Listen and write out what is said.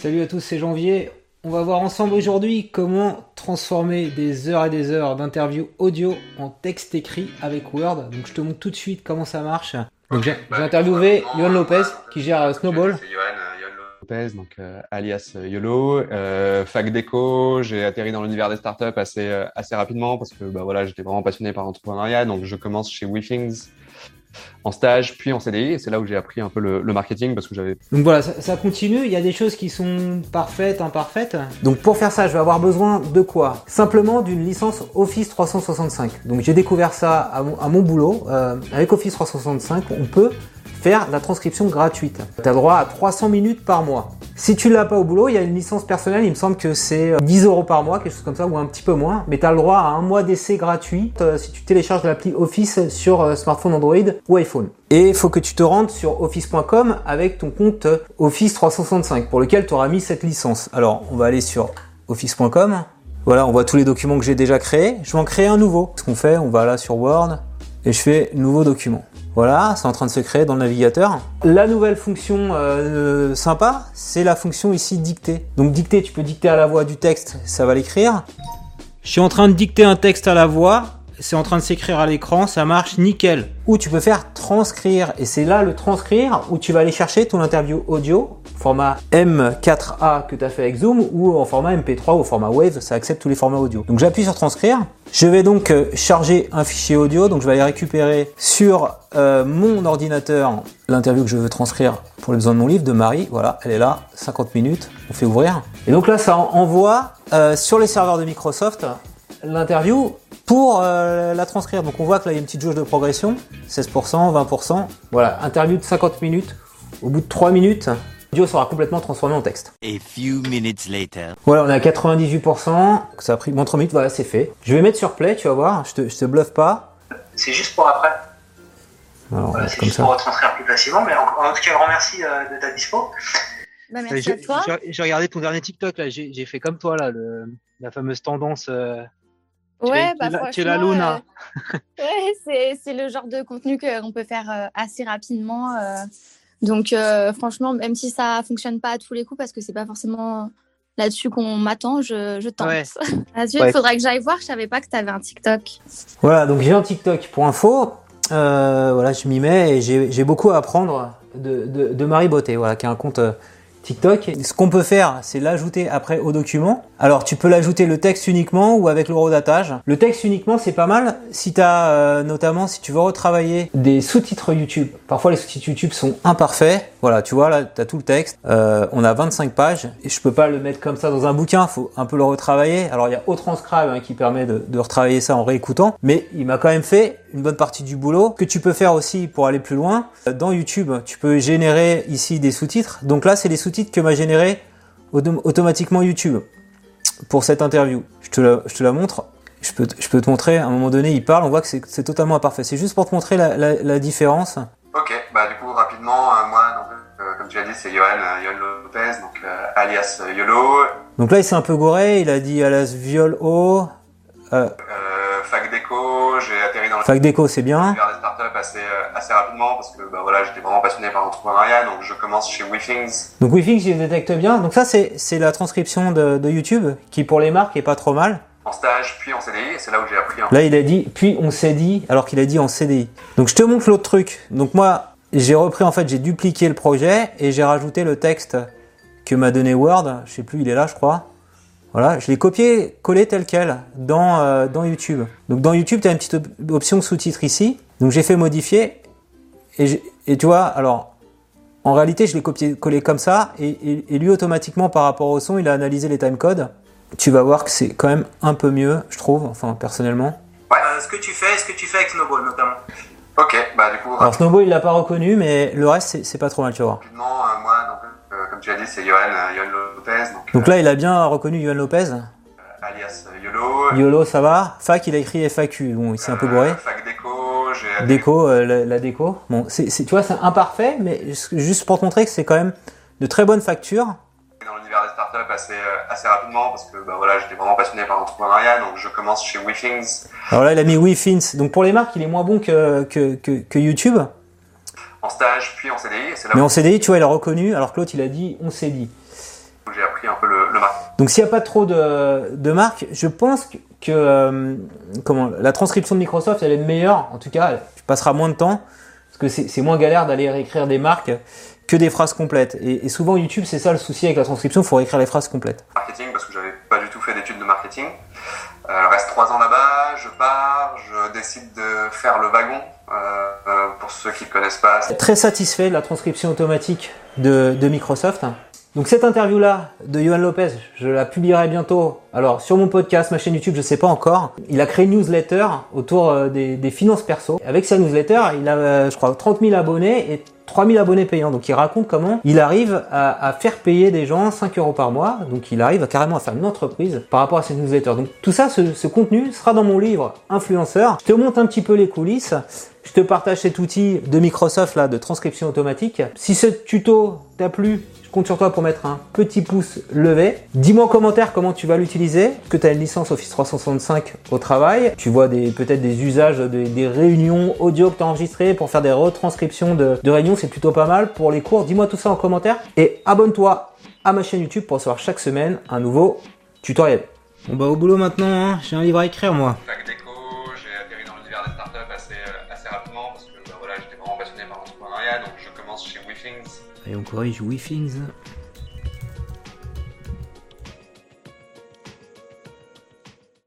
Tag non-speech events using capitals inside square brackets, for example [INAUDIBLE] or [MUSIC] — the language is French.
Salut à tous, c'est Janvier. On va voir ensemble aujourd'hui comment transformer des heures et des heures d'interview audio en texte écrit avec Word. Donc je te montre tout de suite comment ça marche. Donc j'ai bah, interviewé Yohan Lopez qui gère euh, Snowball. C'est Johan, euh, Lopez, donc euh, alias YOLO, euh, fac déco. J'ai atterri dans l'univers des startups assez euh, assez rapidement parce que bah voilà, j'étais vraiment passionné par l'entrepreneuriat. Donc je commence chez WeThings en stage, puis en CDI. Et c'est là où j'ai appris un peu le, marketing parce que j'avais Donc voilà, ça, continue. Il y a des choses qui sont parfaites, imparfaites. Donc pour faire ça, je vais avoir besoin de quoi? Simplement d'une licence Office 365. Donc j'ai découvert ça à mon, à mon boulot. Euh, avec Office 365, on peut faire la transcription gratuite. Tu as droit à 300 minutes par mois. Si tu l'as pas au boulot, il y a une licence personnelle, il me semble que c'est euh, 10 euros par mois, quelque chose comme ça, ou un petit peu moins. Mais tu as le droit à un mois d'essai gratuit euh, si tu télécharges l'appli Office sur euh, smartphone Android ou iPhone. Et il faut que tu te rendes sur office.com avec ton compte euh, Office 365 pour lequel tu auras mis cette licence. Alors, on va aller sur office.com. Voilà, on voit tous les documents que j'ai déjà créés. Je vais en créer un nouveau. Ce qu'on fait, on va là sur Word et je fais nouveau document. Voilà, c'est en train de se créer dans le navigateur. La nouvelle fonction euh, sympa, c'est la fonction ici dicter. Donc dicter, tu peux dicter à la voix du texte, ça va l'écrire. Je suis en train de dicter un texte à la voix, c'est en train de s'écrire à l'écran, ça marche nickel. Ou tu peux faire transcrire, et c'est là le transcrire où tu vas aller chercher ton interview audio, format M4A que tu as fait avec Zoom, ou en format MP3 ou format Wave, ça accepte tous les formats audio. Donc j'appuie sur transcrire. Je vais donc euh, charger un fichier audio, donc je vais aller récupérer sur euh, mon ordinateur l'interview que je veux transcrire pour les besoins de mon livre de Marie. Voilà, elle est là, 50 minutes, on fait ouvrir. Et donc là, ça en- envoie euh, sur les serveurs de Microsoft l'interview pour euh, la transcrire. Donc on voit que là, il y a une petite jauge de progression, 16%, 20%. Voilà, interview de 50 minutes. Au bout de 3 minutes, l'audio sera complètement transformé en texte. A few minutes later. Voilà, on est à 98%. Ça a pris moins 3 minutes, voilà, c'est fait. Je vais mettre sur play, tu vas voir, je te, je te bluffe pas. C'est juste pour après. Alors, Voilà, c'est juste ça. pour retranscrire plus facilement. Mais en, en tout cas, grand merci euh, de ta dispo. Bah, merci à J'ai toi. j'ai- regardé ton dernier TikTok là, j'ai j'ai fait comme toi là, le, la fameuse tendance. Tu Ouais, es- bah la- la Luna. euh, [LAUGHS] ouais, c'est, c'est le genre de contenu qu'on peut faire euh, assez rapidement. euh. Donc, euh, franchement, même si ça fonctionne pas à tous les coups, parce que c'est pas forcément là-dessus qu'on m'attend, je, je tente. Ouais. [LAUGHS] Là-dessus, il Ouais. faudrait que j'aille voir. Je savais pas que tu avais un TikTok. Voilà, donc j'ai un TikTok pour info. Euh, voilà, je m'y mets et j'ai j'ai beaucoup à apprendre de, de, de Marie Beauté, voilà, qui a un compte TikTok. Ce qu'on peut faire, c'est l'ajouter après au document. Alors, tu peux l'ajouter le texte uniquement ou avec l'eurodatage. Le texte uniquement, c'est pas mal si tu as notamment si tu veux retravailler des sous-titres YouTube. Parfois, les sous-titres YouTube sont imparfaits. Voilà, tu vois là, tu tout le texte. Euh, on a 25 pages et je peux pas le mettre comme ça dans un bouquin. Faut un peu le retravailler. Alors, il y a Autranscribe hein, qui permet de, de retravailler ça en réécoutant, mais il m'a quand même fait une bonne partie du boulot. Que tu peux faire aussi pour aller plus loin, euh, dans YouTube, tu peux générer ici des sous-titres. Donc là, c'est les sous-titres que m'a généré autom- automatiquement YouTube pour cette interview. Je te la, je te la montre. Je peux, te- je peux te montrer, à un moment donné, il parle, on voit que c'est totalement imparfait. C'est juste pour te montrer la, la, la différence. Ok, bah du coup rapidement, euh, moi donc euh, comme tu l'as dit, c'est Johan, euh, Johan Lopez, donc euh, alias YOLO, Donc là, il s'est un peu goré, il a dit à las viol haut. Déco. J'ai atterri dans fac déco, c'est bien. l'univers des startups assez euh, assez rapidement parce que bah voilà, j'étais vraiment passionné par l'entrepreneuriat, donc je commence chez WeThings. Donc WeFix, il détecte bien. Donc ça, c'est c'est la transcription de, de YouTube, qui pour les marques est pas trop mal. En stage, puis en CDI, et c'est là où j'ai appris un Là, il a dit, puis on s'est dit, alors qu'il a dit en CDI. Donc, je te montre l'autre truc. Donc, moi, j'ai repris, en fait, j'ai dupliqué le projet et j'ai rajouté le texte que m'a donné Word. Je sais plus, il est là, je crois. Voilà, je l'ai copié, collé tel quel dans, euh, dans YouTube. Donc, dans YouTube, tu as une petite op- option sous-titres ici. Donc, j'ai fait modifier. Et, et tu vois, alors, en réalité, je l'ai copié, collé comme ça. Et, et- et lui, automatiquement, par rapport au son, il a analysé les timecodes. Tu vas voir que c'est quand même un peu mieux, je trouve, enfin, personnellement. Euh, ce que tu fais, ce que tu fais avec Snowball notamment. Ok, bah du coup Alors Snowball il l'a pas reconnu, mais le reste c'est- pas trop mal, tu voir. rapidement, euh, moi comme tu l'as dit, c'est Johan, Johan Lopez, donc, Donc là il a bien reconnu Yohan Lopez. euh, alias euh, YOLO. YOLO ça va. Fac il a écrit FAQ, bon il s'est un peu gouré. Euh, fac déco, j'ai Déco, la, la déco. Bon, c'est, tu vois c'est imparfait, mais juste pour te montrer que c'est quand même de très bonne facture. dans l'univers des startups assez, assez rapidement parce que bah, voilà, j'étais vraiment passionné par l'entrepreneuriat, donc je commence chez WeThings Alors là il a mis WeFins. Donc pour les marques il est moins bon que, que, que, que YouTube. En stage, puis en CDI, et là Mais en CDI tu vois il a reconnu, alors que l'autre il a dit on s'est dit. j'ai multiples marques. Donc s'il n'y a pas trop de, de marques, je pense que, euh, comment, la transcription de Microsoft, elle est meilleure. En tout cas, tu passeras moins de temps parce que c'est c'est moins galère d'aller réécrire des marques que des phrases complètes. Et, et souvent YouTube, c'est ça le souci avec la transcription, il faut réécrire les phrases complètes. Marketing, parce que j'avais pas du tout fait d'études de marketing. Euh, reste trois ans là-bas, je pars, je décide de faire le wagon. Euh, euh, pour ceux qui connaissent pas, Très satisfait de la transcription automatique de, de Microsoft. Donc cette interview-là de Johan Lopez, je la publierai bientôt. Alors sur mon podcast, ma chaîne YouTube, je sais pas encore. Il a créé une newsletter autour euh, des, finances perso. Avec sa newsletter, il a, euh, je crois, 30 000 abonnés et 3000 abonnés payants. Donc il raconte comment il arrive à, à faire payer des gens 5 euros par mois. Donc il arrive à carrément à faire une entreprise par rapport à cette newsletter. Donc tout ça, ce, ce contenu sera dans mon livre Influenceur. Je te montre un petit peu les coulisses. Je te partage cet outil de Microsoft là de transcription automatique. Si ce tuto t'a plu, je compte sur toi pour mettre un petit pouce levé. Dis-moi en commentaire comment tu vas l'utiliser. Que tu as une licence Office 365 au travail Tu vois des peut-être des usages, des, des réunions audio que tu as enregistrées pour faire des retranscriptions de, de réunions. C'est plutôt pas mal pour les cours. Dis-moi tout ça en commentaire. Et abonne-toi à ma chaîne YouTube pour recevoir chaque semaine un nouveau tutoriel. Bon bah au boulot maintenant, hein. j'ai un livre à écrire moi. Fac déco, j'ai atterri dans l'univers des startups assez, euh, assez rapidement parce que bah, voilà, j'étais vraiment passionné par l'entrepreneuriat, donc je commence chez WeThings. Et on corrige WeThings.